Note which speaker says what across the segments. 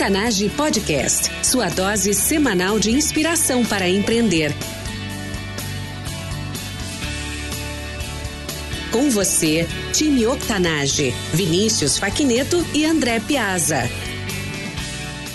Speaker 1: Octanage Podcast, sua dose semanal de inspiração para empreender. Com você, time Octanage, Vinícius Faquineto e André Piazza.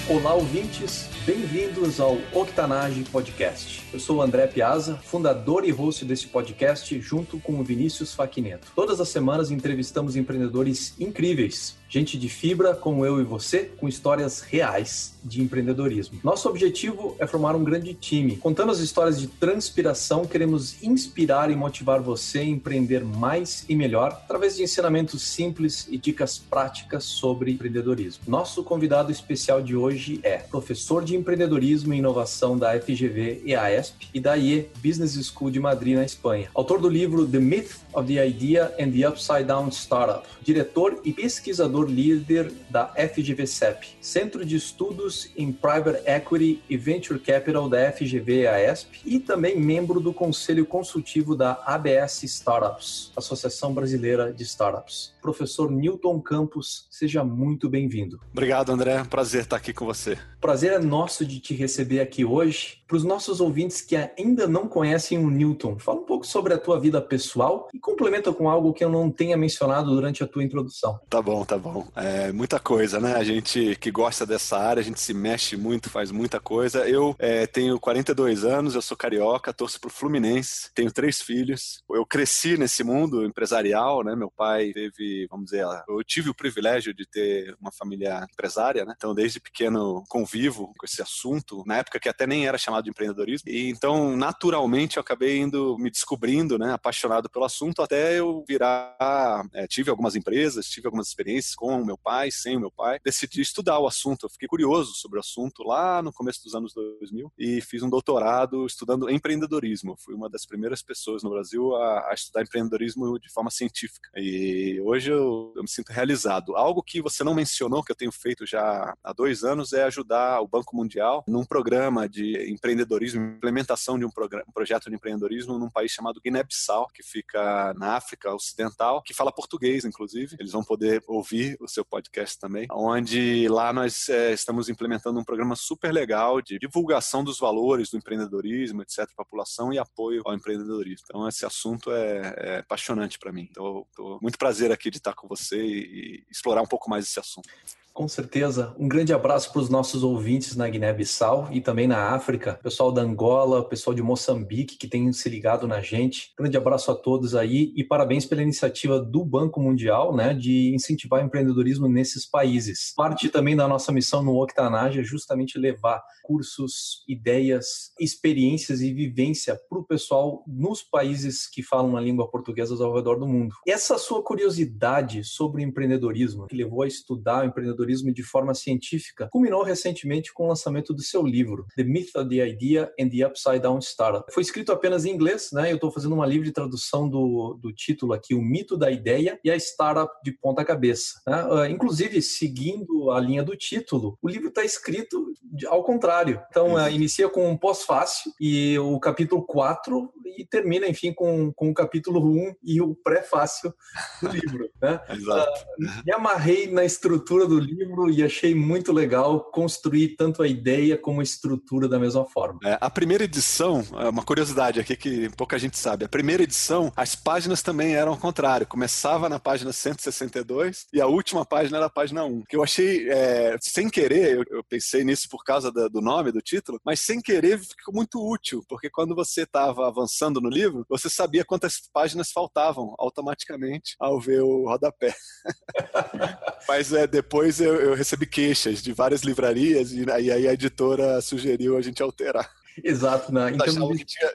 Speaker 2: Olá, ouvintes. Bem-vindos ao Octanage Podcast. Eu sou o André Piazza, fundador e host desse podcast, junto com o Vinícius Faquineto. Todas as semanas entrevistamos empreendedores incríveis gente de fibra como eu e você, com histórias reais de empreendedorismo. Nosso objetivo é formar um grande time. Contando as histórias de transpiração, queremos inspirar e motivar você a empreender mais e melhor através de ensinamentos simples e dicas práticas sobre empreendedorismo. Nosso convidado especial de hoje é professor de empreendedorismo e inovação da FGV EASP e da IE Business School de Madrid, na Espanha. Autor do livro The Myth of the Idea and the Upside Down Startup. Diretor e pesquisador líder da FGV-CEP, Centro de Estudos em Private Equity e Venture Capital da FGV-AESP e também membro do Conselho Consultivo da ABS Startups, Associação Brasileira de Startups. Professor Newton Campos, seja muito bem-vindo.
Speaker 3: Obrigado, André. Prazer estar aqui com você.
Speaker 2: Prazer é nosso de te receber aqui hoje. Para os nossos ouvintes que ainda não conhecem o Newton, fala um pouco sobre a tua vida pessoal e complementa com algo que eu não tenha mencionado durante a tua introdução.
Speaker 3: Tá bom, tá bom. É muita coisa, né? A gente que gosta dessa área, a gente se mexe muito, faz muita coisa. Eu é, tenho 42 anos, eu sou carioca, torço pro Fluminense, tenho três filhos. Eu cresci nesse mundo empresarial, né? Meu pai teve, vamos dizer, eu tive o privilégio de ter uma família empresária, né? Então, desde pequeno convivo com esse assunto, na época que até nem era chamado de empreendedorismo. E então, naturalmente, eu acabei indo me descobrindo, né? Apaixonado pelo assunto, até eu virar. É, tive algumas empresas, tive algumas experiências com o meu pai, sem o meu pai, decidi estudar o assunto. Eu fiquei curioso sobre o assunto lá no começo dos anos 2000 e fiz um doutorado estudando empreendedorismo. Fui uma das primeiras pessoas no Brasil a, a estudar empreendedorismo de forma científica. E hoje eu, eu me sinto realizado. Algo que você não mencionou, que eu tenho feito já há dois anos, é ajudar o Banco Mundial num programa de empreendedorismo, implementação de um, programa, um projeto de empreendedorismo num país chamado Guiné-Bissau, que fica na África Ocidental, que fala português, inclusive. Eles vão poder ouvir o seu podcast também, onde lá nós é, estamos implementando um programa super legal de divulgação dos valores do empreendedorismo, etc., população e apoio ao empreendedorismo. Então, esse assunto é, é apaixonante para mim. Então, tô muito prazer aqui de estar com você e, e explorar um pouco mais esse assunto.
Speaker 2: Com certeza. Um grande abraço para os nossos ouvintes na Guiné-Bissau e também na África, pessoal da Angola, pessoal de Moçambique que tem se ligado na gente. Grande abraço a todos aí e parabéns pela iniciativa do Banco Mundial, né, de incentivar o empreendedorismo nesses países. Parte também da nossa missão no Octanage é justamente levar cursos, ideias, experiências e vivência para o pessoal nos países que falam a língua portuguesa ao redor do mundo. Essa sua curiosidade sobre empreendedorismo, que levou a estudar o empreendedorismo empreendedorismo de forma científica, culminou recentemente com o lançamento do seu livro, The Myth of the Idea and the Upside Down Startup. Foi escrito apenas em inglês, né? Eu estou fazendo uma livre tradução do, do título aqui, O Mito da Ideia e a Startup de Ponta Cabeça. Né? Uh, inclusive, seguindo a linha do título, o livro está escrito ao contrário. Então, uh, inicia com um pós-fácil e o capítulo 4 e termina, enfim, com, com o capítulo 1 e o pré-fácil do livro. Né?
Speaker 3: Exato.
Speaker 2: Uh, me amarrei na estrutura do livro livro e achei muito legal construir tanto a ideia como a estrutura da mesma forma.
Speaker 3: É, a primeira edição, é uma curiosidade aqui que pouca gente sabe, a primeira edição, as páginas também eram ao contrário, começava na página 162 e a última página era a página 1, que eu achei, é, sem querer, eu, eu, pensei nisso por causa da, do nome, do título, mas sem querer ficou muito útil, porque quando você estava avançando no livro, você sabia quantas páginas faltavam automaticamente ao ver o rodapé. mas é, depois eu, eu recebi queixas de várias livrarias e aí a editora sugeriu a gente alterar.
Speaker 2: Exato, né?
Speaker 3: Então,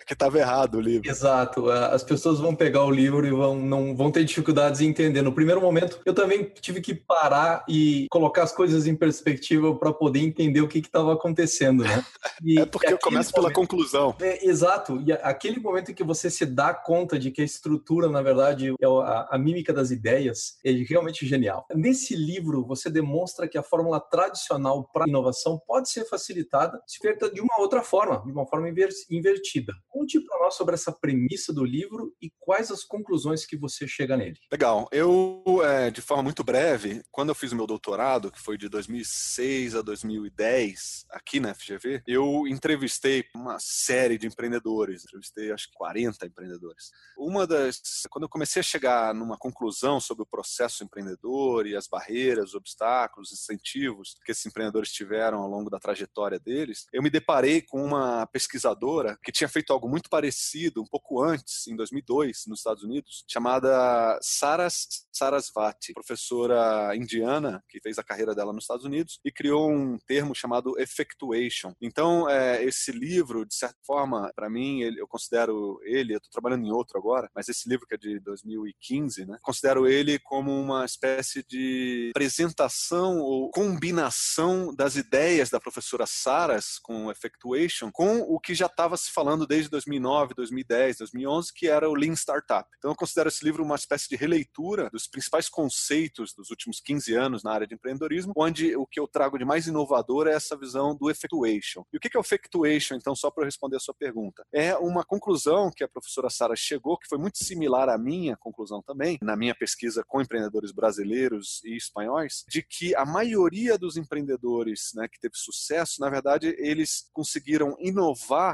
Speaker 3: que estava errado o livro.
Speaker 2: Exato. As pessoas vão pegar o livro e vão, não, vão ter dificuldades em entender. No primeiro momento, eu também tive que parar e colocar as coisas em perspectiva para poder entender o que estava acontecendo, né?
Speaker 3: E, é porque eu começo pela conclusão.
Speaker 2: É, exato. E aquele momento em que você se dá conta de que a estrutura, na verdade, é a, a mímica das ideias, é realmente genial. Nesse livro, você demonstra que a fórmula tradicional para inovação pode ser facilitada se feita de uma outra forma de uma forma invertida. Conte para nós sobre essa premissa do livro e quais as conclusões que você chega nele.
Speaker 3: Legal. Eu, é, de forma muito breve, quando eu fiz o meu doutorado, que foi de 2006 a 2010, aqui na FGV, eu entrevistei uma série de empreendedores. Entrevistei, acho que 40 empreendedores. Uma das. Quando eu comecei a chegar numa conclusão sobre o processo empreendedor e as barreiras, os obstáculos, os incentivos que esses empreendedores tiveram ao longo da trajetória deles, eu me deparei com uma pesquisadora que tinha feito algo muito parecido um pouco antes, em 2002, nos Estados Unidos, chamada Saras Sarasvati, professora indiana que fez a carreira dela nos Estados Unidos e criou um termo chamado effectuation. Então, é, esse livro, de certa forma, para mim, ele, eu considero ele, eu estou trabalhando em outro agora, mas esse livro que é de 2015, né, considero ele como uma espécie de apresentação ou combinação das ideias da professora Saras com Effectuation com o que já estava se falando desde 2009, 2010, 2011, que era o Lean Startup. Então eu considero esse livro uma espécie de releitura dos principais conceitos dos últimos 15 anos na área de empreendedorismo, onde o que eu trago de mais inovador é essa visão do Effectuation. E o que é o Effectuation, então, só para responder a sua pergunta? É uma conclusão que a professora Sara chegou, que foi muito similar à minha conclusão também, na minha pesquisa com empreendedores brasileiros e espanhóis, de que a maioria dos empreendedores né, que teve sucesso, na verdade, eles conseguiram inovar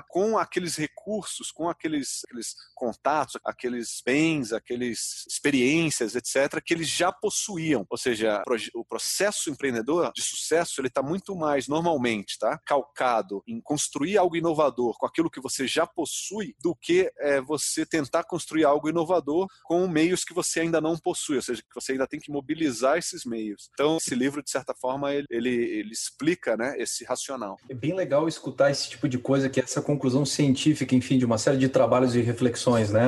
Speaker 3: com aqueles recursos, com aqueles, aqueles contatos, aqueles bens, aqueles experiências, etc., que eles já possuíam. Ou seja, o processo empreendedor de sucesso ele está muito mais normalmente, tá, calcado em construir algo inovador com aquilo que você já possui, do que é, você tentar construir algo inovador com meios que você ainda não possui, ou seja, que você ainda tem que mobilizar esses meios. Então, esse livro, de certa forma, ele, ele, ele explica né, esse racional.
Speaker 2: É bem legal escutar esse tipo de coisa, que é essa conclusão científica, enfim, de uma série de trabalhos e reflexões. Né?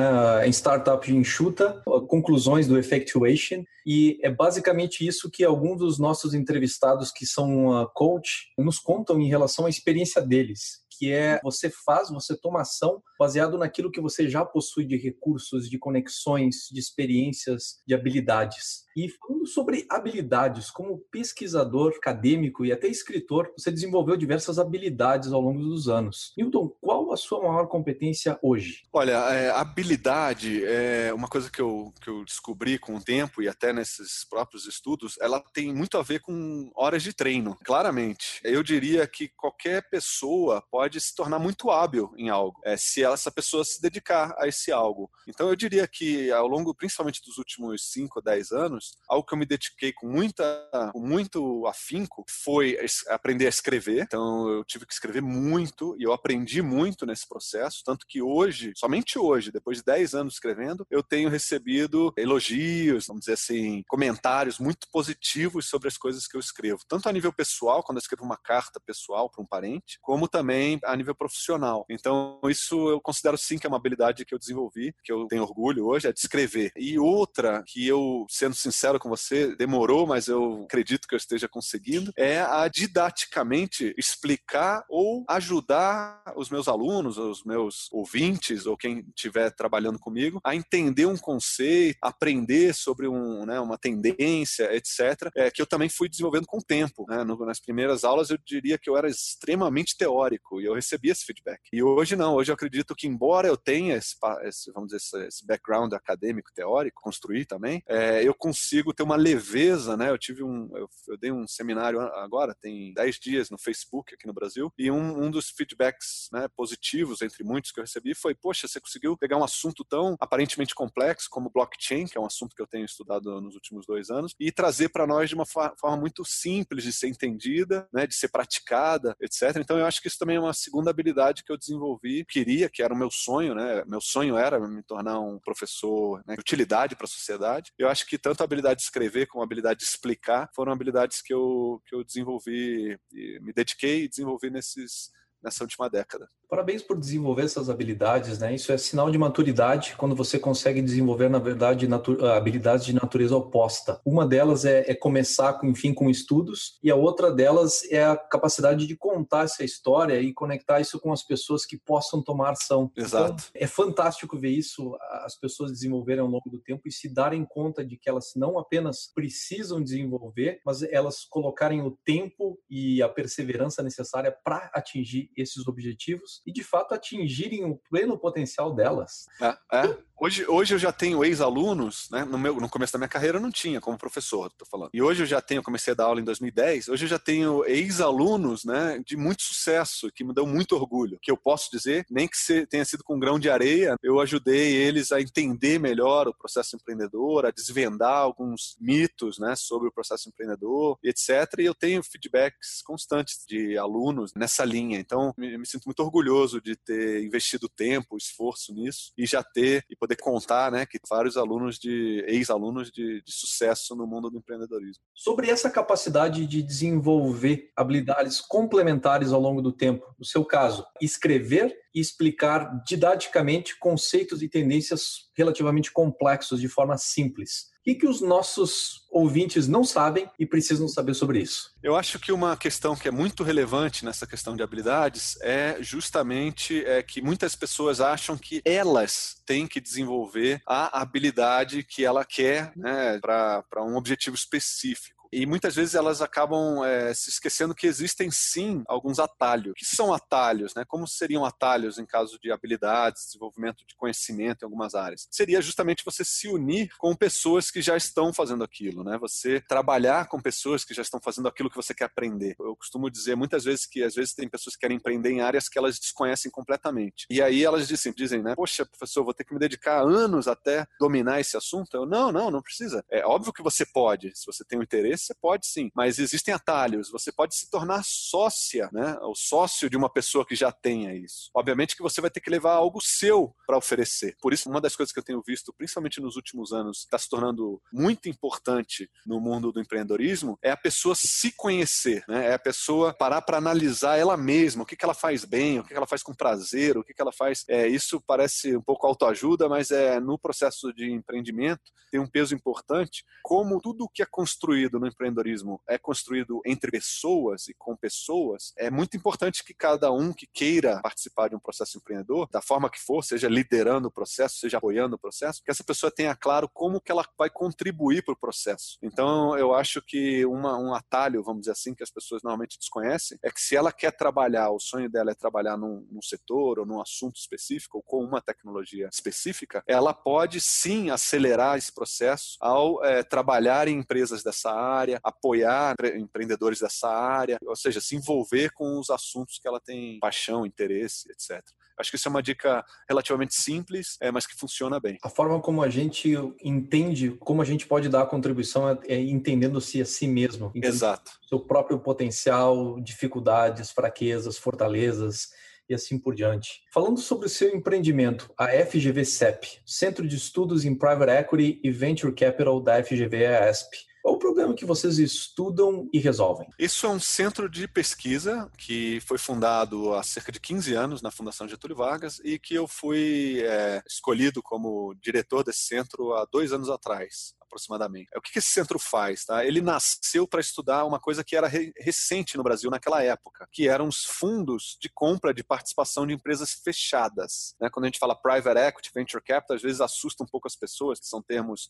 Speaker 2: Em Startup Enxuta, conclusões do Effectuation, e é basicamente isso que alguns dos nossos entrevistados que são uh, coach nos contam em relação à experiência deles que é você faz, você toma ação baseado naquilo que você já possui de recursos, de conexões, de experiências, de habilidades. E falando sobre habilidades, como pesquisador acadêmico e até escritor, você desenvolveu diversas habilidades ao longo dos anos. Newton, qual a sua maior competência hoje?
Speaker 3: Olha, é, habilidade é uma coisa que eu, que eu descobri com o tempo e até nesses próprios estudos, ela tem muito a ver com horas de treino, claramente. Eu diria que qualquer pessoa pode se tornar muito hábil em algo, é, se essa pessoa se dedicar a esse algo. Então eu diria que ao longo, principalmente dos últimos 5 ou 10 anos, algo que eu me dediquei com, muita, com muito afinco foi aprender a escrever. Então, eu tive que escrever muito e eu aprendi muito nesse processo. Tanto que hoje, somente hoje, depois de 10 anos escrevendo, eu tenho recebido elogios, vamos dizer assim, comentários muito positivos sobre as coisas que eu escrevo. Tanto a nível pessoal, quando eu escrevo uma carta pessoal para um parente, como também a nível profissional. Então, isso eu considero sim que é uma habilidade que eu desenvolvi, que eu tenho orgulho hoje, é de escrever. E outra que eu, sendo sincero, sincero com você, demorou, mas eu acredito que eu esteja conseguindo, é a didaticamente explicar ou ajudar os meus alunos, os meus ouvintes ou quem estiver trabalhando comigo a entender um conceito, aprender sobre um, né, uma tendência, etc., é, que eu também fui desenvolvendo com o tempo. Né? Nas primeiras aulas eu diria que eu era extremamente teórico e eu recebia esse feedback. E hoje não, hoje eu acredito que embora eu tenha esse, esse vamos dizer, esse background acadêmico teórico, construir também, é, eu consigo consigo ter uma leveza, né? Eu tive um, eu, eu dei um seminário agora, tem 10 dias no Facebook aqui no Brasil, e um, um dos feedbacks né, positivos, entre muitos que eu recebi, foi: Poxa, você conseguiu pegar um assunto tão aparentemente complexo como blockchain, que é um assunto que eu tenho estudado nos últimos dois anos, e trazer para nós de uma forma muito simples de ser entendida, né, de ser praticada, etc. Então eu acho que isso também é uma segunda habilidade que eu desenvolvi, queria, que era o meu sonho, né? Meu sonho era me tornar um professor né, de utilidade para a sociedade. Eu acho que tanto a habilidade de escrever como habilidade de explicar foram habilidades que eu, que eu desenvolvi, me dediquei e desenvolvi nesses, nessa última década.
Speaker 2: Parabéns por desenvolver essas habilidades, né? Isso é sinal de maturidade quando você consegue desenvolver, na verdade, habilidades de natureza oposta. Uma delas é, é, começar, com, enfim, com estudos, e a outra delas é a capacidade de contar essa história e conectar isso com as pessoas que possam tomar ação.
Speaker 3: Exato.
Speaker 2: Então, é fantástico ver isso, as pessoas desenvolverem ao longo do tempo e se darem conta de que elas não apenas precisam desenvolver, mas elas colocarem o tempo e a perseverança necessária para atingir atingir esses objetivos e, de fato, atingirem o pleno potencial delas.
Speaker 3: É, é. Hoje, hoje eu já tenho ex-alunos, né? No, meu, no começo da minha carreira eu não tinha como professor, estou falando. E hoje eu já tenho, comecei a dar aula em 2010, hoje eu já tenho ex-alunos, né, de muito sucesso, que me dão muito orgulho. Que eu posso dizer, nem que tenha sido com um grão de areia, eu ajudei eles a entender melhor o processo empreendedor, a desvendar alguns mitos, né, sobre o processo empreendedor, etc. E eu tenho feedbacks constantes de alunos nessa linha. Então, me, me sinto muito orgulhoso de ter investido tempo, esforço nisso e já ter e poder poder contar, né, que vários alunos de ex-alunos de, de, sucesso no mundo do empreendedorismo.
Speaker 2: Sobre essa capacidade de desenvolver habilidades complementares ao longo do tempo, no seu caso, escrever e explicar didaticamente conceitos e tendências relativamente complexos de forma simples. O que, que os nossos ouvintes não sabem e precisam saber sobre isso?
Speaker 3: Eu acho que uma questão que é muito relevante nessa questão de habilidades é justamente é, que muitas pessoas acham que elas têm que desenvolver a habilidade que ela quer né, para um objetivo específico. E muitas vezes elas acabam é, se esquecendo que existem sim alguns atalhos. que são atalhos? Né? Como seriam atalhos em caso de habilidades, desenvolvimento de conhecimento em algumas áreas? Seria justamente você se unir com pessoas que já estão fazendo aquilo, né? Você trabalhar com pessoas que já estão fazendo aquilo que você quer aprender. Eu costumo dizer muitas vezes que às vezes tem pessoas que querem empreender em áreas que elas desconhecem completamente. E aí elas dizem, dizem né? Poxa, professor, vou ter que me dedicar anos até dominar esse assunto. Eu, não, não, não precisa. É óbvio que você pode, se você tem um interesse você pode sim, mas existem atalhos. Você pode se tornar sócia, né? O sócio de uma pessoa que já tenha isso. Obviamente que você vai ter que levar algo seu para oferecer. Por isso, uma das coisas que eu tenho visto, principalmente nos últimos anos, está se tornando muito importante no mundo do empreendedorismo, é a pessoa se conhecer, né? É a pessoa parar para analisar ela mesma, o que, que ela faz bem, o que, que ela faz com prazer, o que, que ela faz. É, isso parece um pouco autoajuda, mas é no processo de empreendimento tem um peso importante, como tudo que é construído no empreendedorismo é construído entre pessoas e com pessoas, é muito importante que cada um que queira participar de um processo empreendedor, da forma que for, seja liderando o processo, seja apoiando o processo, que essa pessoa tenha claro como que ela vai contribuir para o processo. Então, eu acho que uma, um atalho, vamos dizer assim, que as pessoas normalmente desconhecem, é que se ela quer trabalhar, o sonho dela é trabalhar num, num setor ou num assunto específico ou com uma tecnologia específica, ela pode sim acelerar esse processo ao é, trabalhar em empresas dessa área, área, apoiar empreendedores dessa área, ou seja, se envolver com os assuntos que ela tem paixão, interesse, etc. Acho que isso é uma dica relativamente simples, é, mas que funciona bem.
Speaker 2: A forma como a gente entende, como a gente pode dar a contribuição é, é entendendo-se a si mesmo.
Speaker 3: Exato.
Speaker 2: Seu próprio potencial, dificuldades, fraquezas, fortalezas e assim por diante. Falando sobre o seu empreendimento, a FGV CEP, Centro de Estudos em Private Equity e Venture Capital da FGV ESP. Qual o problema que vocês estudam e resolvem?
Speaker 3: Isso é um centro de pesquisa que foi fundado há cerca de 15 anos na Fundação Getúlio Vargas e que eu fui é, escolhido como diretor desse centro há dois anos atrás aproximadamente. É, o que esse centro faz? Tá? Ele nasceu para estudar uma coisa que era re recente no Brasil naquela época, que eram os fundos de compra de participação de empresas fechadas. Né? Quando a gente fala private equity, venture capital, às vezes assusta um pouco as pessoas, que são termos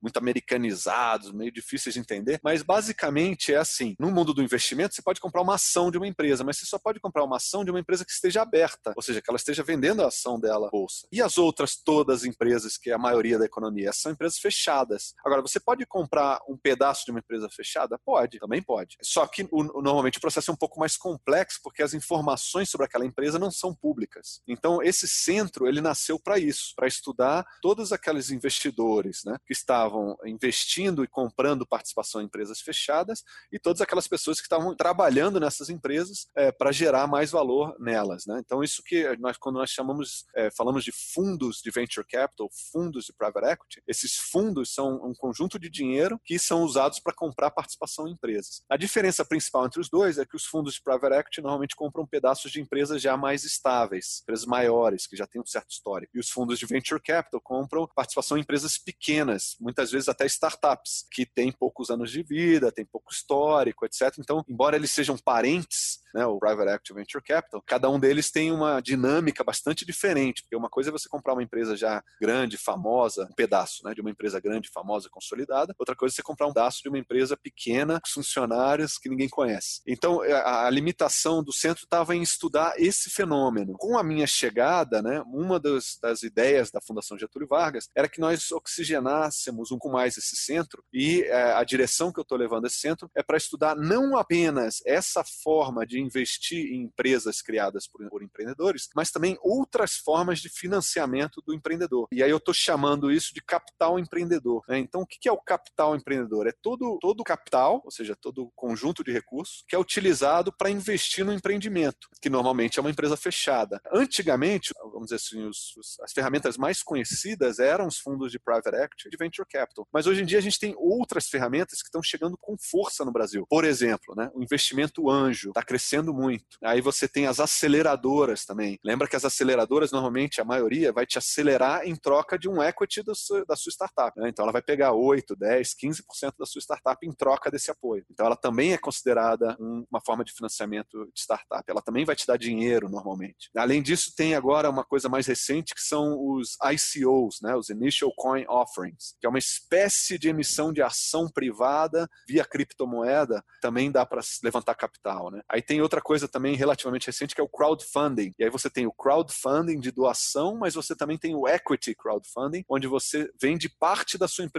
Speaker 3: muito americanizados, meio difíceis de entender, mas basicamente é assim: no mundo do investimento, você pode comprar uma ação de uma empresa, mas você só pode comprar uma ação de uma empresa que esteja aberta, ou seja, que ela esteja vendendo a ação dela bolsa. E as outras todas as empresas, que é a maioria da economia, são empresas fechadas. Agora, você pode comprar um pedaço de uma empresa fechada? Pode, também pode. Só que o, normalmente o processo é um pouco mais complexo porque as informações sobre aquela empresa não são públicas. Então, esse centro ele nasceu para isso, para estudar todos aqueles investidores né, que estavam investindo e comprando participação em empresas fechadas e todas aquelas pessoas que estavam trabalhando nessas empresas é, para gerar mais valor nelas. Né? Então, isso que nós, quando nós chamamos, é, falamos de fundos de venture capital, fundos de private equity, esses fundos são um conjunto de dinheiro que são usados para comprar participação em empresas. A diferença principal entre os dois é que os fundos de private equity normalmente compram pedaços de empresas já mais estáveis, empresas maiores, que já têm um certo histórico. E os fundos de venture capital compram participação em empresas pequenas, muitas vezes até startups, que têm poucos anos de vida, têm pouco histórico, etc. Então, embora eles sejam parentes, né, o private equity venture capital, cada um deles tem uma dinâmica bastante diferente, porque uma coisa é você comprar uma empresa já grande, famosa, um pedaço né, de uma empresa grande, famosa, famosa consolidada, outra coisa é você comprar um pedaço de uma empresa pequena, funcionários que ninguém conhece. Então, é, a, a limitação do centro estava em estudar esse fenômeno. Com a minha chegada, né, uma das, das ideias da Fundação Getúlio Vargas era que nós oxigenássemos um com mais esse centro e é, a direção que eu estou levando esse centro é para estudar não apenas essa forma de investir em empresas criadas por, por empreendedores, mas também outras formas de financiamento do empreendedor. E aí eu estou chamando isso de capital empreendedor. Né? Então, o que é o capital empreendedor? É todo todo capital, ou seja, todo conjunto de recursos que é utilizado para investir no empreendimento, que normalmente é uma empresa fechada. Antigamente, vamos dizer assim, os, os, as ferramentas mais conhecidas eram os fundos de private equity e de venture capital. Mas hoje em dia a gente tem outras ferramentas que estão chegando com força no Brasil. Por exemplo, né, o investimento anjo está crescendo muito. Aí você tem as aceleradoras também. Lembra que as aceleradoras, normalmente, a maioria, vai te acelerar em troca de um equity da sua, da sua startup. Né? Então ela vai pegar 8, 10, 15% da sua startup em troca desse apoio. Então ela também é considerada um, uma forma de financiamento de startup. Ela também vai te dar dinheiro normalmente. Além disso, tem agora uma coisa mais recente que são os ICOs, né? os Initial Coin Offerings, que é uma espécie de emissão de ação privada via criptomoeda, também dá para levantar capital. Né? Aí tem outra coisa também relativamente recente que é o crowdfunding. E aí você tem o crowdfunding de doação, mas você também tem o equity crowdfunding, onde você vende parte da sua empresa.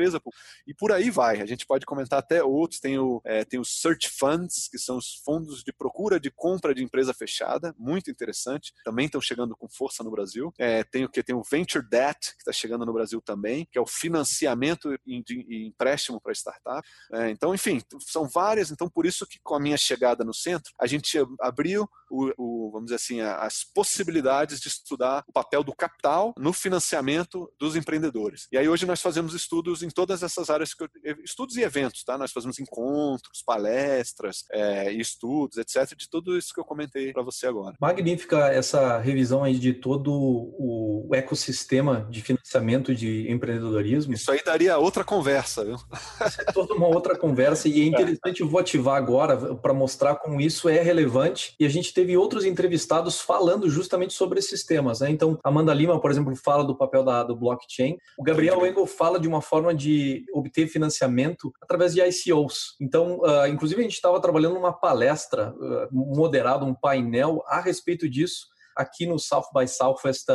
Speaker 3: E por aí vai. A gente pode comentar até outros. Tem o, é, tem os search funds, que são os fundos de procura de compra de empresa fechada, muito interessante. Também estão chegando com força no Brasil. É, tem o que? Tem o venture debt, que está chegando no Brasil também, que é o financiamento e empréstimo para startup. É, então, enfim, são várias. Então, por isso que com a minha chegada no centro, a gente abriu o, o, vamos dizer assim, as possibilidades de estudar o papel do capital no financiamento dos empreendedores. E aí hoje nós fazemos estudos em todas essas áreas, estudos e eventos, tá? Nós fazemos encontros, palestras, é, estudos, etc, de tudo isso que eu comentei para você agora.
Speaker 2: Magnífica essa revisão aí de todo o ecossistema de financiamento de empreendedorismo.
Speaker 3: Isso aí daria outra conversa, viu?
Speaker 2: Isso é toda uma outra conversa e é interessante, eu vou ativar agora para mostrar como isso é relevante e a gente teve outros entrevistados falando justamente sobre esses temas. Né? Então, Amanda Lima, por exemplo, fala do papel da, do blockchain. O Gabriel Engel fala de uma forma de obter financiamento através de ICOs. Então, uh, inclusive, a gente estava trabalhando numa palestra uh, moderada, um painel a respeito disso aqui no South by Southwest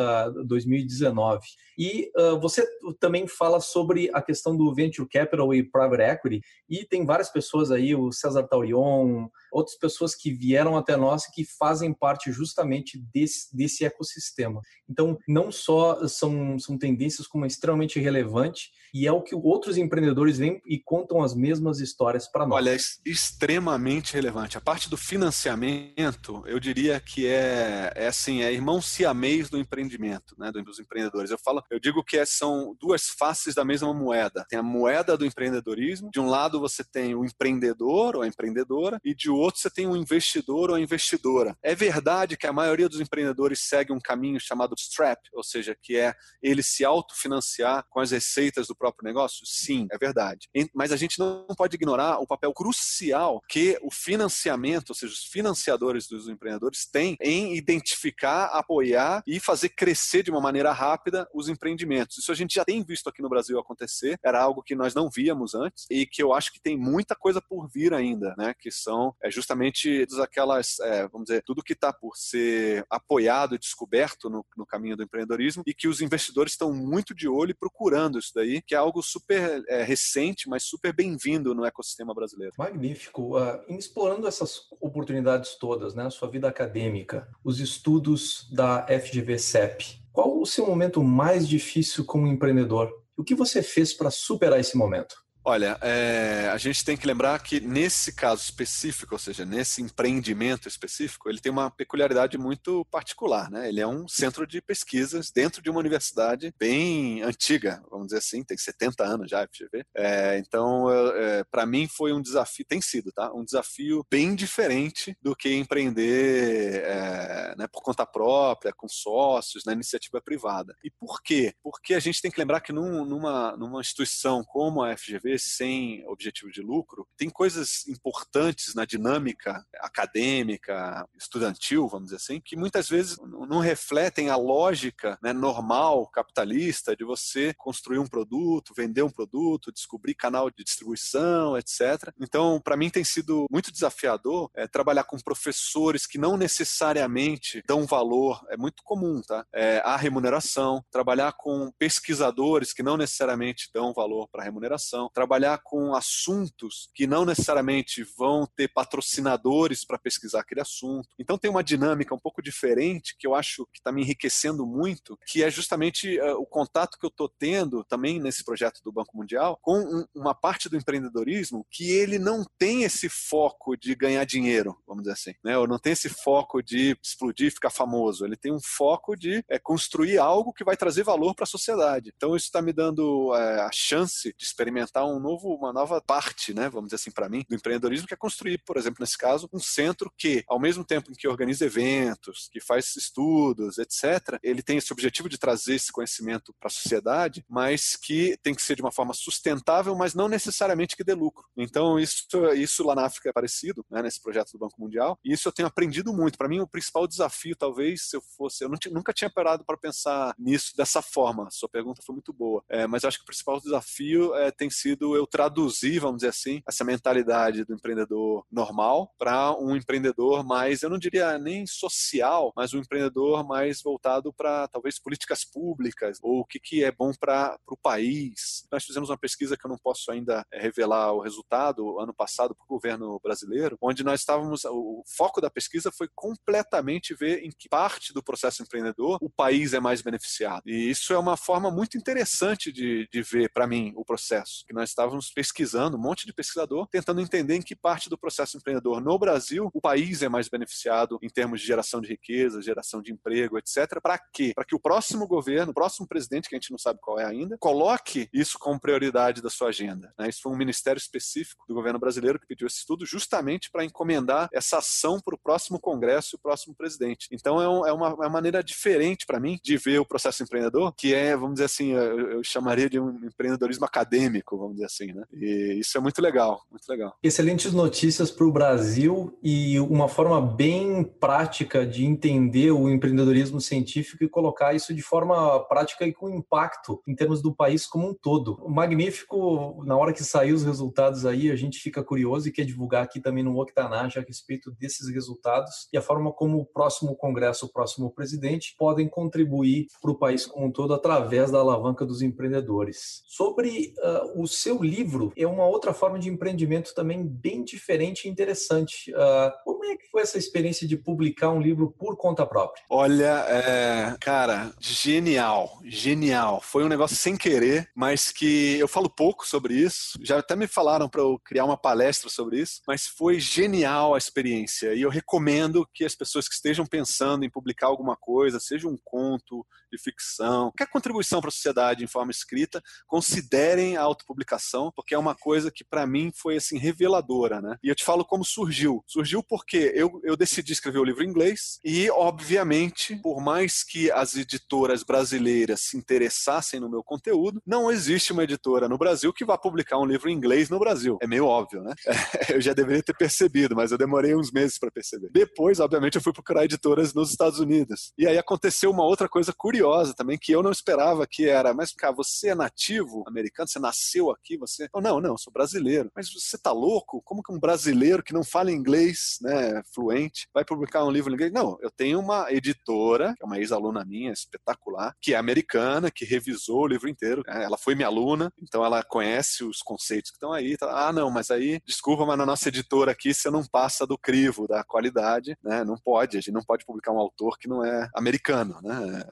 Speaker 2: 2019. E uh, você também fala sobre a questão do venture capital e private equity, e tem várias pessoas aí, o César Taurion, outras pessoas que vieram até nós que fazem parte justamente desse, desse ecossistema. Então, não só são, são tendências como extremamente relevante, e é o que outros empreendedores vêm e contam as mesmas histórias para nós.
Speaker 3: Olha, é extremamente relevante. A parte do financiamento, eu diria que é, é assim, é irmão siamês do empreendimento, né, dos empreendedores. Eu falo eu digo que é, são duas faces da mesma moeda. Tem a moeda do empreendedorismo. De um lado você tem o empreendedor ou a empreendedora e de outro você tem o investidor ou a investidora. É verdade que a maioria dos empreendedores segue um caminho chamado strap, ou seja, que é ele se autofinanciar com as receitas do próprio negócio? Sim, é verdade. Mas a gente não pode ignorar o papel crucial que o financiamento, ou seja, os financiadores dos empreendedores têm em identificar, apoiar e fazer crescer de uma maneira rápida os empreendimentos. Isso a gente já tem visto aqui no Brasil acontecer, era algo que nós não víamos antes e que eu acho que tem muita coisa por vir ainda, né? Que são é, justamente aquelas, é, vamos dizer, tudo que está por ser apoiado e descoberto no, no, caminho do empreendedorismo e que os investidores estão muito de olho e procurando isso daí, que é algo super é, recente, mas super bem-vindo no ecossistema brasileiro.
Speaker 2: Magnífico. Uh, explorando essas oportunidades todas, né? Sua vida acadêmica, os estudos da FGV-CEP, qual o seu momento mais difícil como empreendedor? O que você fez para superar esse momento?
Speaker 3: Olha, é, a gente tem que lembrar que nesse caso específico, ou seja, nesse empreendimento específico, ele tem uma peculiaridade muito particular, né? Ele é um centro de pesquisas dentro de uma universidade bem antiga, vamos dizer assim, tem 70 anos já, FGV. É, então, é, para mim foi um desafio, tem sido, tá? Um desafio bem diferente do que empreender é, né, por conta própria, com sócios, na iniciativa privada. E por quê? Porque a gente tem que lembrar que num, numa, numa instituição como a FGV Sem objetivo de lucro, tem coisas importantes na dinâmica acadêmica, estudantil, vamos dizer assim, que muitas vezes não refletem a lógica né, normal, capitalista, de você construir um produto, vender um produto, descobrir canal de distribuição, etc. Então, para mim tem sido muito desafiador é, trabalhar com professores que não necessariamente dão valor, é muito comum, tá? É, à remuneração, trabalhar com pesquisadores que não necessariamente dão valor para a remuneração, trabalhar com assuntos que não necessariamente vão ter patrocinadores para pesquisar aquele assunto. Então tem uma dinâmica um pouco diferente que eu acho que está me enriquecendo muito, que é justamente uh, o contato que eu estou tendo também nesse projeto do Banco Mundial com um, uma parte do empreendedorismo que ele não tem esse foco de ganhar dinheiro, vamos dizer assim, né? Ou não tem esse foco de explodir, ficar famoso. Ele tem um foco de é, construir algo que vai trazer valor para a sociedade. Então isso está me dando é, a chance de experimentar um novo, uma nova parte, né? Vamos dizer assim, para mim, do empreendedorismo, que é construir, por exemplo, nesse caso, um centro que, ao mesmo tempo em que organiza eventos, que faz estudos, etc., ele tem esse objetivo de trazer esse conhecimento para a sociedade, mas que tem que ser de uma forma sustentável, mas não necessariamente que dê lucro. Então isso, isso lá na África é parecido, né? Nesse projeto do Banco Mundial. E isso eu tenho aprendido muito. Para mim, o principal desafio, talvez, se eu fosse. Eu nunca tinha parado para pensar nisso dessa forma. Sua pergunta foi muito boa. É, mas acho que o principal desafio é, tem sido eu traduzir, vamos dizer assim, essa mentalidade do empreendedor normal para um empreendedor mais, eu não diria nem social, mas um empreendedor mais voltado para talvez políticas públicas ou o que, que é bom para o país. Nós fizemos uma pesquisa que eu não posso ainda é, revelar o resultado ano passado para o governo brasileiro, onde nós estávamos, o foco da pesquisa foi completamente ver em que parte do processo empreendedor o país é mais beneficiado. E isso é uma forma muito interessante de, de ver, para mim, o processo. Que nós estávamos pesquisando, um monte de pesquisador, tentando entender em que parte do processo empreendedor no Brasil o país é mais beneficiado em termos de geração de riqueza, geração de emprego, etc. Para quê? Para que o próximo governo, o próximo presidente, que a gente não sabe qual é ainda, coloque isso como prioridade da sua agenda. Né? Isso foi um ministério específico do governo brasileiro que pediu esse estudo justamente para encomendar essa ação para o próximo Congresso e o próximo presidente. Então é, um, é, uma, é uma maneira diferente para mim de ver o processo empreendedor, que é, vamos dizer assim, eu, eu, chamaria de um empreendedorismo acadêmico, vamos dizer assim, né? E isso é muito legal, muito legal.
Speaker 2: Excelentes notícias para o Brasil e uma forma bem prática de entender o empreendedorismo científico e colocar isso de forma prática e com impacto em termos do país como um todo. Magnífico, na hora que sair os resultados aí, a gente fica curioso e quer divulgar aqui também no Octanage a respeito desses resultados e a forma como o próximo Congresso, o próximo presidente podem contribuir para o país como um todo através da alavanca dos empreendedores. Sobre uh, o seu livro, é uma outra forma de empreendimento também bem diferente e interessante. Uh, como é que foi essa experiência de publicar um livro por conta própria?
Speaker 3: Olha, é, cara, genial, genial. Foi um negócio sem querer, mas que eu falo pouco sobre isso. Já até me falaram para eu criar uma palestra sobre isso, mas foi genial a experiência. E eu recomendo que as pessoas que estejam pensando em publicar alguma coisa, seja um conto de ficção, qualquer contribuição para a sociedade em forma escrita, considerem a autopublicação, porque é uma coisa que para mim foi assim reveladora, né? E eu te falo como surgiu. Surgiu porque eu, eu decidi escrever o livro em inglês e, obviamente, por mais que as editoras brasileiras se interessassem no meu conteúdo, não existe uma editora no Brasil que vá publicar um livro em inglês no Brasil. É meio óbvio, né? eu já deveria ter percebido, mas eu demorei uns meses para perceber. Depois, obviamente, eu fui procurar editoras nos Estados Unidos. E aí aconteceu uma outra coisa curiosa também, que eu não esperava que era, mas, cara, você é nativo americano, você nasceu aqui, você... Oh, não, não, sou brasileiro. Mas você tá louco? Como que um brasileiro que não fala inglês, né, fluente, vai publicar um livro em inglês? Não, eu tenho uma editora, que é uma ex-aluna minha, espetacular, que é americana, que revisou o livro inteiro. Né, ela foi minha aluna, então ela conhece os conceitos que estão aí. Tá, ah, não, mas aí, desculpa, mas na nossa editora aqui você não passa do crivo da qualidade, né? Não pode, a gente não pode publicar um autor que não é americano, né?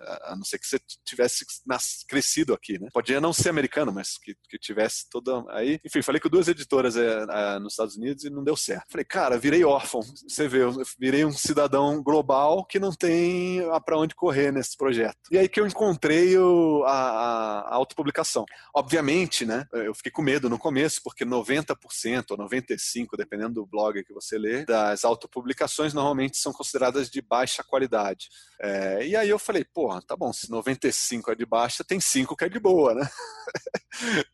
Speaker 3: Não ser que você tivesse crescido aqui, né? Podia não ser americano, mas que, que tivesse toda. Aí, enfim, falei com duas editoras é, é, nos Estados Unidos e não deu certo. Falei, cara, virei órfão. você vê, eu virei um cidadão global que não tem para onde correr nesse projeto. E aí que eu encontrei o, a, a autopublicação. Obviamente, né, eu fiquei com medo no começo, porque 90% ou 95%, dependendo do blog que você lê, das autopublicações normalmente são consideradas de baixa qualidade. É, e aí eu falei, porra, tá bom, se 95 é de baixa, tem 5 que é de boa, né?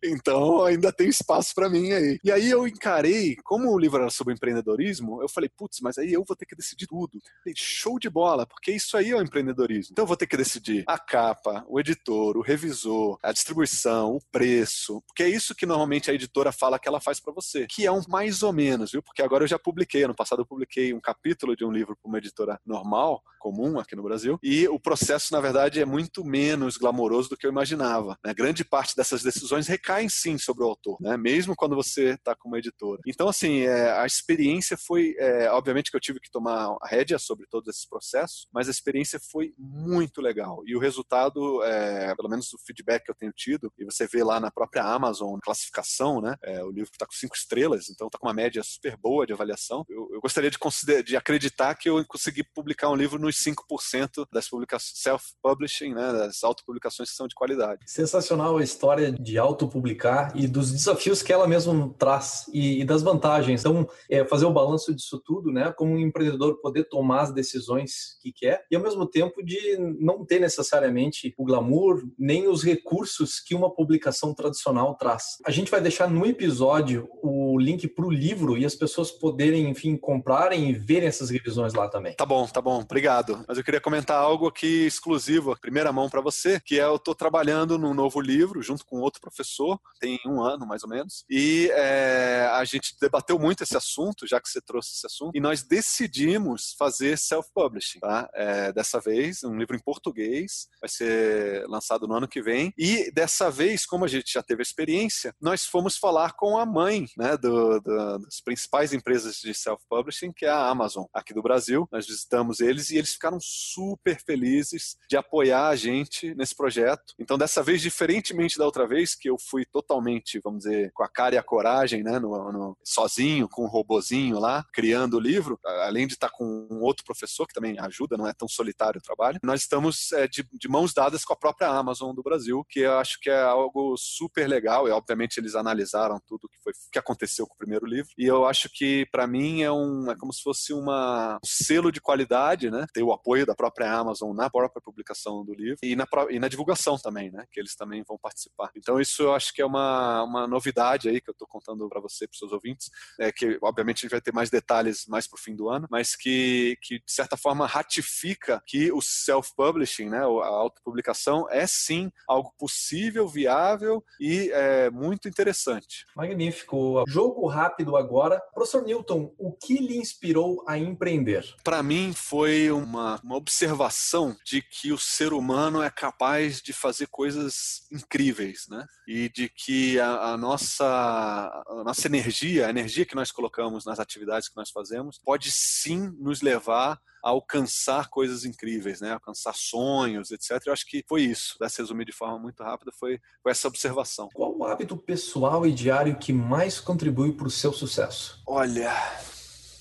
Speaker 3: então ainda tem espaço para mim aí. E aí eu encarei, como o livro era sobre empreendedorismo, eu falei, putz, mas aí eu vou ter que decidir tudo. Falei, show de bola, porque isso aí é o empreendedorismo. Então eu vou ter que decidir a capa, o editor, o revisor, a distribuição, o preço, porque é isso que normalmente a editora fala que ela faz para você, que é um mais ou menos, viu? Porque agora eu já publiquei, ano passado eu publiquei um capítulo de um livro para uma editora normal, comum aqui no Brasil, e o processo, na verdade, é muito menos glamouroso do que eu imaginava. Né? Grande parte dessas decisões recaem sim sobre o autor, né? mesmo quando você está com uma editora. Então, assim, é, a experiência foi, é, obviamente que eu tive que tomar a rédea sobre todos esses processos, mas a experiência foi muito legal. E o resultado, é, pelo menos o feedback que eu tenho tido, e você vê lá na própria Amazon, classificação, né? É, o livro está com cinco estrelas, então está com uma média super boa de avaliação. Eu, eu gostaria de, de acreditar que eu consegui publicar um livro nos 5% das publicações self-publishing, né? Das autopublicações que são de qualidade.
Speaker 2: Sensacional a história de autopublicar e dos desafios que ela mesma traz e, e das vantagens. Então, é, fazer o balanço disso tudo, né? Como um empreendedor poder tomar as decisões que quer e ao mesmo tempo de não ter necessariamente o glamour nem os recursos que uma publicação tradicional traz. A gente vai deixar no episódio o link para o livro e as pessoas poderem, enfim, comprarem e verem essas revisões lá também.
Speaker 3: Tá bom, tá bom, obrigado. Mas eu queria comentar algo aqui exclusivo, primeira mão para você, que é eu estou trabalhando num novo livro junto com outro professor, tem um ano mais ou menos, e é, a gente debateu muito esse assunto, já que você trouxe esse assunto, e nós decidimos fazer self-publishing, tá? É, dessa vez, um livro em português, vai ser lançado no ano que vem, e dessa vez, como a gente já teve experiência, nós fomos falar com a mãe, né, do, do, das principais empresas de self-publishing, que é a Amazon, aqui do Brasil, nós visitamos eles e eles ficaram super felizes de apoiar a gente nesse projeto. Então, dessa vez, diferentemente da outra vez, que eu fui totalmente, vamos dizer, com a cara e a coragem, né, no, no sozinho, com um robozinho lá, criando o livro, além de estar com um outro professor que também ajuda, não é tão solitário o trabalho, nós estamos é, de, de mãos dadas com a própria Amazon do Brasil, que eu acho que é algo super legal, e obviamente eles analisaram tudo que foi que aconteceu com o primeiro livro, e eu acho que para mim é um é como se fosse uma, um selo de qualidade, né, ter o apoio da própria Amazon na própria publicação do livro e na, e na divulgação também, né, que eles também vão participar. Então isso eu acho que é uma, uma novidade aí que eu estou contando para você, para os seus ouvintes, é que obviamente a gente vai ter mais detalhes mais para o fim do ano, mas que, que de certa forma ratifica que o self-publishing, né, a autopublicação é sim algo possível, viável e é, muito interessante.
Speaker 2: Magnífico. Jogo rápido agora. Professor Newton, o que lhe inspirou a empreender?
Speaker 3: Para mim foi uma, uma observação de que o ser humano é capaz de fazer coisas incríveis, né? E de que a, a nossa, a nossa energia, a energia que nós colocamos nas atividades que nós fazemos, pode sim nos levar a alcançar coisas incríveis, né? Alcançar sonhos, etc. Eu acho que foi isso. Para se resumir de forma muito rápida, foi, foi essa observação.
Speaker 2: Qual o hábito pessoal e diário que mais contribui para o seu sucesso?
Speaker 3: Olha,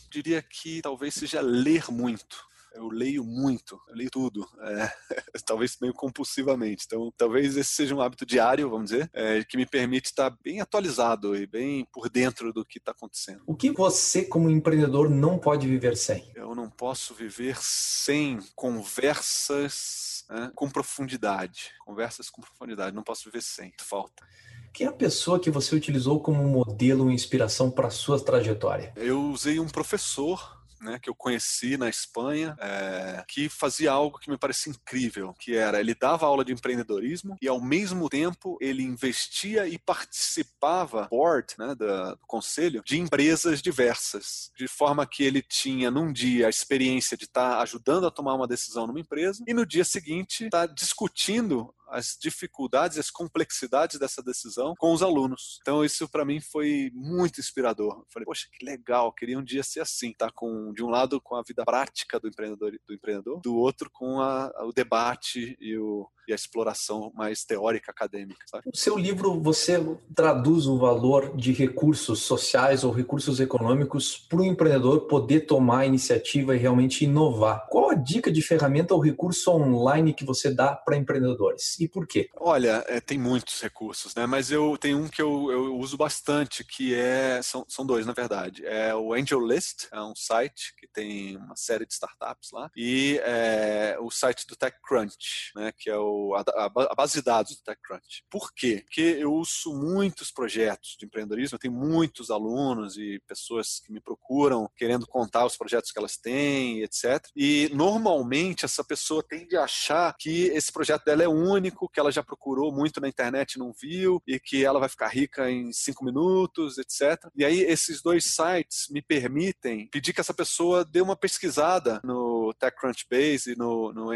Speaker 3: diria que talvez seja ler muito eu leio muito, eu leio tudo, é, talvez meio compulsivamente. Então, talvez esse seja um hábito diário, vamos dizer, é, que me permite estar bem atualizado e bem por dentro do que está acontecendo.
Speaker 2: O que você, como empreendedor, não pode viver sem?
Speaker 3: Eu não posso viver sem conversas né, com profundidade. Conversas com profundidade, não posso viver sem. Falta.
Speaker 2: Quem é a pessoa que você utilizou como modelo e inspiração para a sua trajetória?
Speaker 3: Eu usei um professor né, que eu conheci na Espanha, é, que fazia algo que me parecia incrível, que era ele dava aula de empreendedorismo e ao mesmo tempo ele investia e participava board, né, do, do conselho de empresas diversas, de forma que ele tinha num dia a experiência de estar tá ajudando a tomar uma decisão numa empresa e no dia seguinte estar tá discutindo as dificuldades, as complexidades dessa decisão com os alunos. Então isso para mim foi muito inspirador. Eu falei, poxa, que legal, queria um dia ser assim, tá com de um lado com a vida prática do empreendedor, do empreendedor, do outro com a, o debate e o e a exploração mais teórica acadêmica. Sabe?
Speaker 2: No seu livro, você traduz o valor de recursos sociais ou recursos econômicos para o empreendedor poder tomar a iniciativa e realmente inovar. Qual a dica de ferramenta ou recurso online que você dá para empreendedores e por quê?
Speaker 3: Olha, é, tem muitos recursos, né? Mas eu tenho um que eu, eu uso bastante, que é são, são dois na verdade. É o Angel List, é um site que tem uma série de startups lá e é, o site do TechCrunch, né? Que é o, a, a, base de dados do TechCrunch. Por quê? Porque eu uso muitos projetos de empreendedorismo, eu tenho muitos alunos e pessoas que me procuram querendo contar os projetos que elas têm, etc. E normalmente essa pessoa tende a achar que esse projeto dela é único, que ela já procurou muito na internet e não viu, e que ela vai ficar rica em cinco minutos, etc. E aí esses dois sites me permitem pedir que essa pessoa dê uma pesquisada no TechCrunchbase e no, no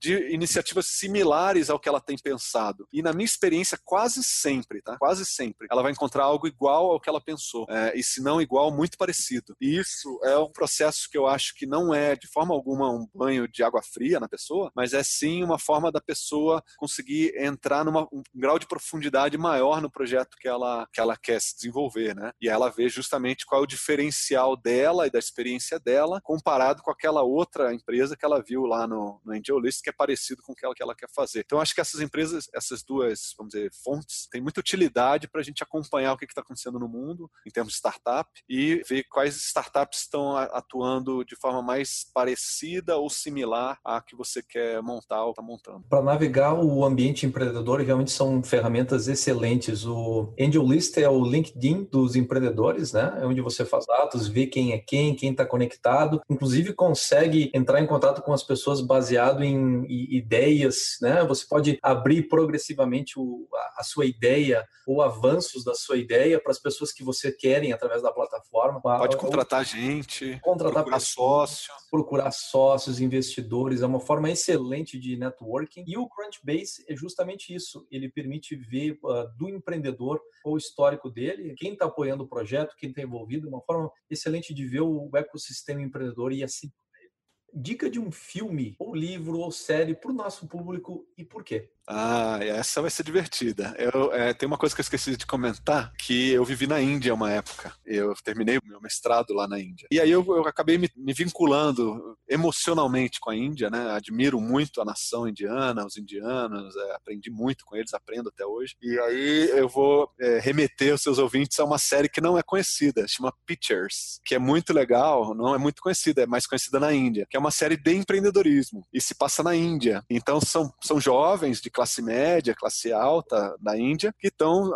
Speaker 3: de iniciativas similares ao que ela tem pensado. E na minha experiência, quase sempre, tá? Quase sempre, ela vai encontrar algo igual ao que ela pensou. É, e se não igual, muito parecido. E isso é um processo que eu acho que não é de forma alguma um banho de água fria na pessoa, mas é sim uma forma da pessoa conseguir entrar num um grau de profundidade maior no projeto que ela, que ela quer se desenvolver, né? E ela vê justamente qual é o diferencial dela e da experiência dela comparado com aquela outra empresa que ela viu lá no, no Angel List, que é parecido com o que ela, que ela quer fazer. Então, acho que essas empresas, essas duas, vamos dizer, fontes, têm muita utilidade para a gente acompanhar o que está acontecendo no mundo em termos de startup e ver quais startups estão atuando de forma mais parecida ou similar à que você quer montar ou está montando.
Speaker 2: Para navegar o ambiente empreendedor, realmente são ferramentas excelentes. O Angel List é o LinkedIn dos empreendedores, né? É onde você faz dados, vê quem é quem, quem está conectado, inclusive consegue entrar em contato com as pessoas baseado em ideias, né? Você pode abrir progressivamente o, a sua ideia ou avanços da sua ideia para as pessoas que você querem através da plataforma.
Speaker 3: Pode contratar ou, gente,
Speaker 2: contratar
Speaker 3: procurar pessoas, sócio.
Speaker 2: Procurar sócios, investidores, é uma forma excelente de networking. E o Crunchbase é justamente isso. Ele permite ver uh, do empreendedor o histórico dele, quem está apoiando o projeto, quem está envolvido, uma forma excelente de ver o ecossistema empreendedor e assim dica de um filme, ou livro, ou série para o nosso público e por quê?
Speaker 3: Ah, essa vai ser divertida. Eu, é, tem uma coisa que eu esqueci de comentar, que eu vivi na Índia uma época. Eu terminei meu mestrado lá na Índia. E aí eu, eu acabei me, me, vinculando emocionalmente com a Índia, né? Admiro muito a nação indiana, os indianos, é, aprendi muito com eles, aprendo até hoje. E aí eu vou é, remeter os seus ouvintes a uma série que não é conhecida, chama Pictures, que é muito legal, não é muito conhecida, é mais conhecida na Índia, que é uma série de empreendedorismo e se passa na Índia. Então são, são jovens de classe média, classe alta da Índia, que estão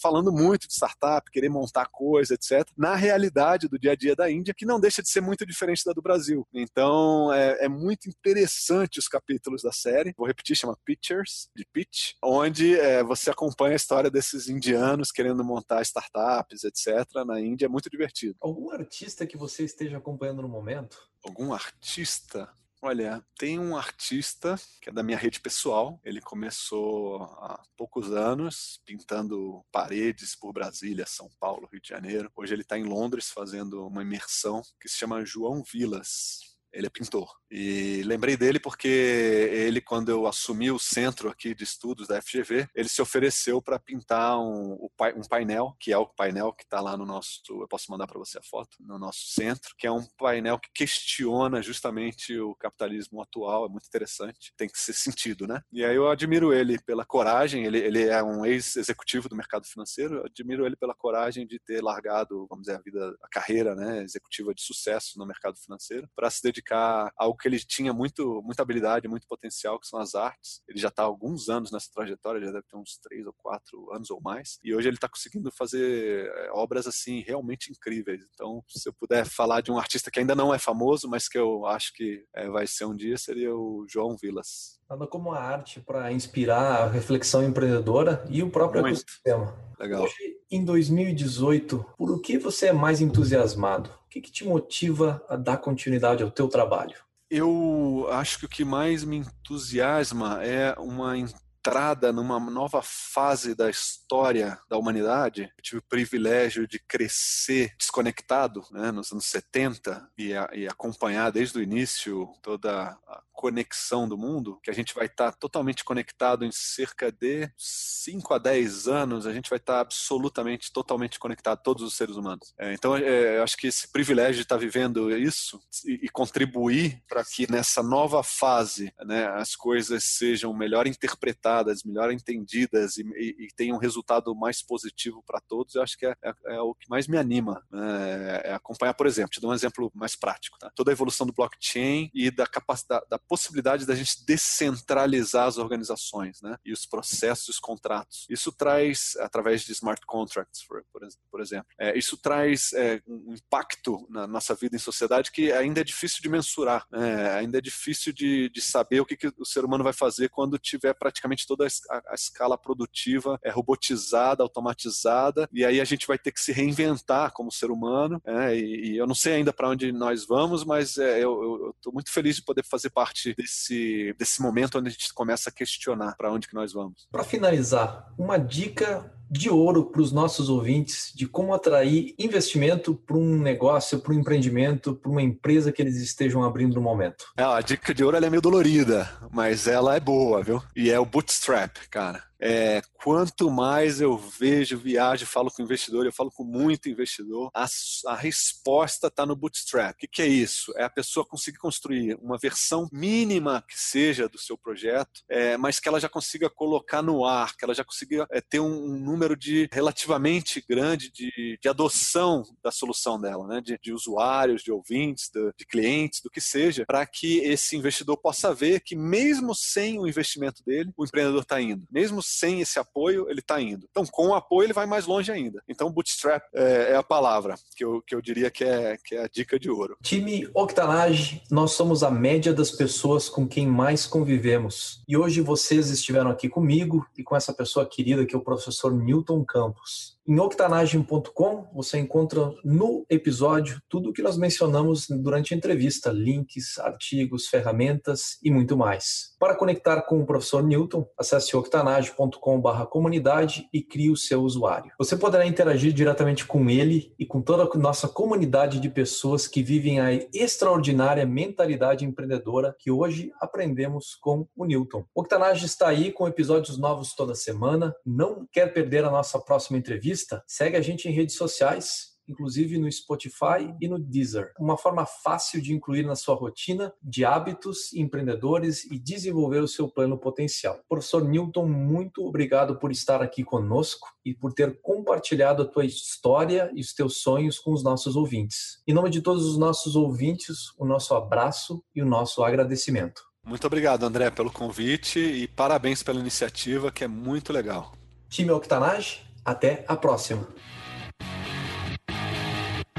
Speaker 3: falando muito de startup, querer montar coisa, etc., na realidade do dia a dia da Índia, que não deixa de ser muito diferente da do Brasil. Então, é, é muito interessante os capítulos da série. Vou repetir, chama Pictures, de Pitch, onde é, você acompanha a história desses indianos querendo montar startups, etc., na Índia. É muito divertido.
Speaker 2: Algum artista que você esteja acompanhando no momento?
Speaker 3: Algum artista? Olha, tem um artista que é da minha rede pessoal. Ele começou há poucos anos pintando paredes por Brasília, São Paulo, Rio de Janeiro. Hoje ele está em Londres fazendo uma imersão que se chama João Vilas. Ele é pintor. E lembrei dele porque ele, quando eu assumi o centro aqui de estudos da FGV, ele se ofereceu para pintar um, um, painel, que é o painel que está lá no nosso. Eu posso mandar para você a foto, no nosso centro, que é um painel que questiona justamente o capitalismo atual. É muito interessante. Tem que ser sentido, né? E aí eu admiro ele pela coragem. Ele, ele é um ex-executivo do mercado financeiro. Eu admiro ele pela coragem de ter largado, vamos dizer, a vida, a carreira né, executiva de sucesso no mercado financeiro para se dedicar dedicar que ele tinha muito, muita habilidade, muito potencial, que são as artes. Ele já está há alguns anos nessa trajetória, já deve ter uns três ou quatro anos ou mais. E hoje ele está conseguindo fazer eh, obras assim realmente incríveis. Então, se eu puder falar de um artista que ainda não é famoso, mas que eu acho que é, vai ser um dia, seria o João Vilas.
Speaker 2: Nada como a arte para inspirar a reflexão empreendedora e o próprio Muito. ecossistema.
Speaker 3: Legal.
Speaker 2: Hoje, em 2018, por o que você é mais entusiasmado? O que, que te motiva a dar continuidade ao teu trabalho?
Speaker 3: Eu acho que o que mais me entusiasma é uma entrada numa nova fase da história da humanidade. Eu tive o privilégio de crescer desconectado né, nos anos 70 e, a, e acompanhar desde o início toda a conexão do mundo, que a gente vai estar totalmente conectado em cerca de 5 a 10 anos, a gente vai estar absolutamente, totalmente conectado, todos os seres humanos. É, então, é, eu acho que esse privilégio de estar vivendo isso e, e contribuir para que nessa nova fase né, as coisas sejam melhor interpretadas, melhor entendidas e, e, e tenham um resultado mais positivo para todos, eu acho que é, é, é, o que mais me anima. Né, é acompanhar, por exemplo, te dou um exemplo mais prático, tá? toda a evolução do blockchain e da capacidade, da possibilidade da gente descentralizar as organizações né, e os processos, os contratos. Isso traz, através de smart contracts, por, por exemplo, é, isso traz é, um impacto na nossa vida em sociedade que ainda é difícil de mensurar, né, ainda é difícil de, de saber o que, que, o ser humano vai fazer quando tiver praticamente toda a, escala produtiva é, robotizada, automatizada, e aí a gente vai ter que se reinventar como ser humano. É, e, e, eu não sei ainda para onde nós vamos, mas é, eu estou muito feliz de poder fazer parte desse, desse momento onde a gente começa a questionar para onde que nós vamos.
Speaker 2: Para finalizar, uma dica de ouro para os nossos ouvintes de como atrair investimento para um negócio, para um empreendimento, para uma empresa que eles estejam abrindo no momento?
Speaker 3: É, a dica de ouro é meio dolorida, mas ela é boa, viu? E é o bootstrap, cara. É, quanto mais eu vejo, viajo, falo com investidor, eu falo com muito investidor, a, a resposta está no bootstrap. O que, que, é isso? É a pessoa conseguir construir uma versão mínima que seja do seu projeto, é, mas que ela já consiga colocar no ar, que ela já consiga é, ter um, um, número de relativamente grande de, de adoção da solução dela, né? de, de usuários, de ouvintes, de, de clientes, do que seja, para que esse investidor possa ver que mesmo sem o investimento dele, o empreendedor está indo. Mesmo sem esse apoio, ele está indo. Então, com o apoio, ele vai mais longe ainda. Então, bootstrap é, é, a palavra que eu, que eu diria que é, que é a dica de ouro.
Speaker 2: Time Octanage, nós somos a média das pessoas com quem mais convivemos. E hoje vocês estiveram aqui comigo e com essa pessoa querida que é o professor Newton Campos. Em octanagem.com você encontra no episódio tudo o que nós mencionamos durante a entrevista, links, artigos, ferramentas e muito mais. Para conectar com o professor Newton, acesse octanage.com/comunidade e crie o seu usuário. Você poderá interagir diretamente com ele e com toda a nossa comunidade de pessoas que vivem a extraordinária mentalidade empreendedora que hoje aprendemos com o Newton. Octanage está aí com episódios novos toda semana. Não quer perder a nossa próxima entrevista? segue a gente em redes sociais, inclusive no Spotify e no Deezer. Uma forma fácil de incluir na sua rotina de hábitos empreendedores e desenvolver o seu plano potencial. Professor Newton, muito obrigado por estar aqui conosco e por ter compartilhado a tua história e os teus sonhos com os nossos ouvintes. Em nome de todos os nossos ouvintes, o nosso abraço e o nosso agradecimento.
Speaker 3: Muito obrigado, André, pelo convite e parabéns pela iniciativa, que é muito legal.
Speaker 2: Time Octanage, até a próxima.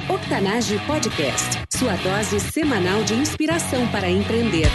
Speaker 1: Octanage Podcast, sua dose semanal de inspiração para empreender.